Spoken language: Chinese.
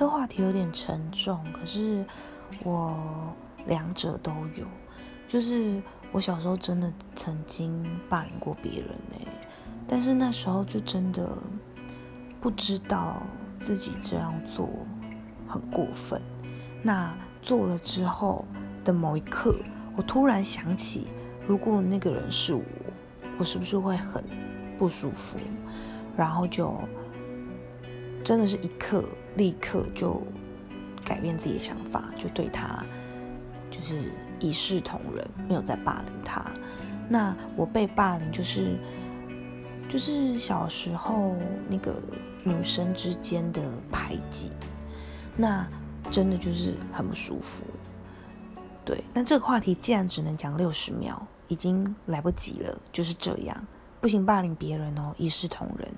这话题有点沉重，可是我两者都有。就是我小时候真的曾经霸凌过别人哎，但是那时候就真的不知道自己这样做很过分。那做了之后的某一刻，我突然想起，如果那个人是我，我是不是会很不舒服？然后就真的是一刻立刻就改变自己的想法，就对他就是一视同仁，没有再霸凌他。那我被霸凌就是就是小时候那个女生之间的排挤，那真的就是很不舒服。对，那这个话题既然只能讲六十秒，已经来不及了，就是这样，不行霸凌别人哦，一视同仁。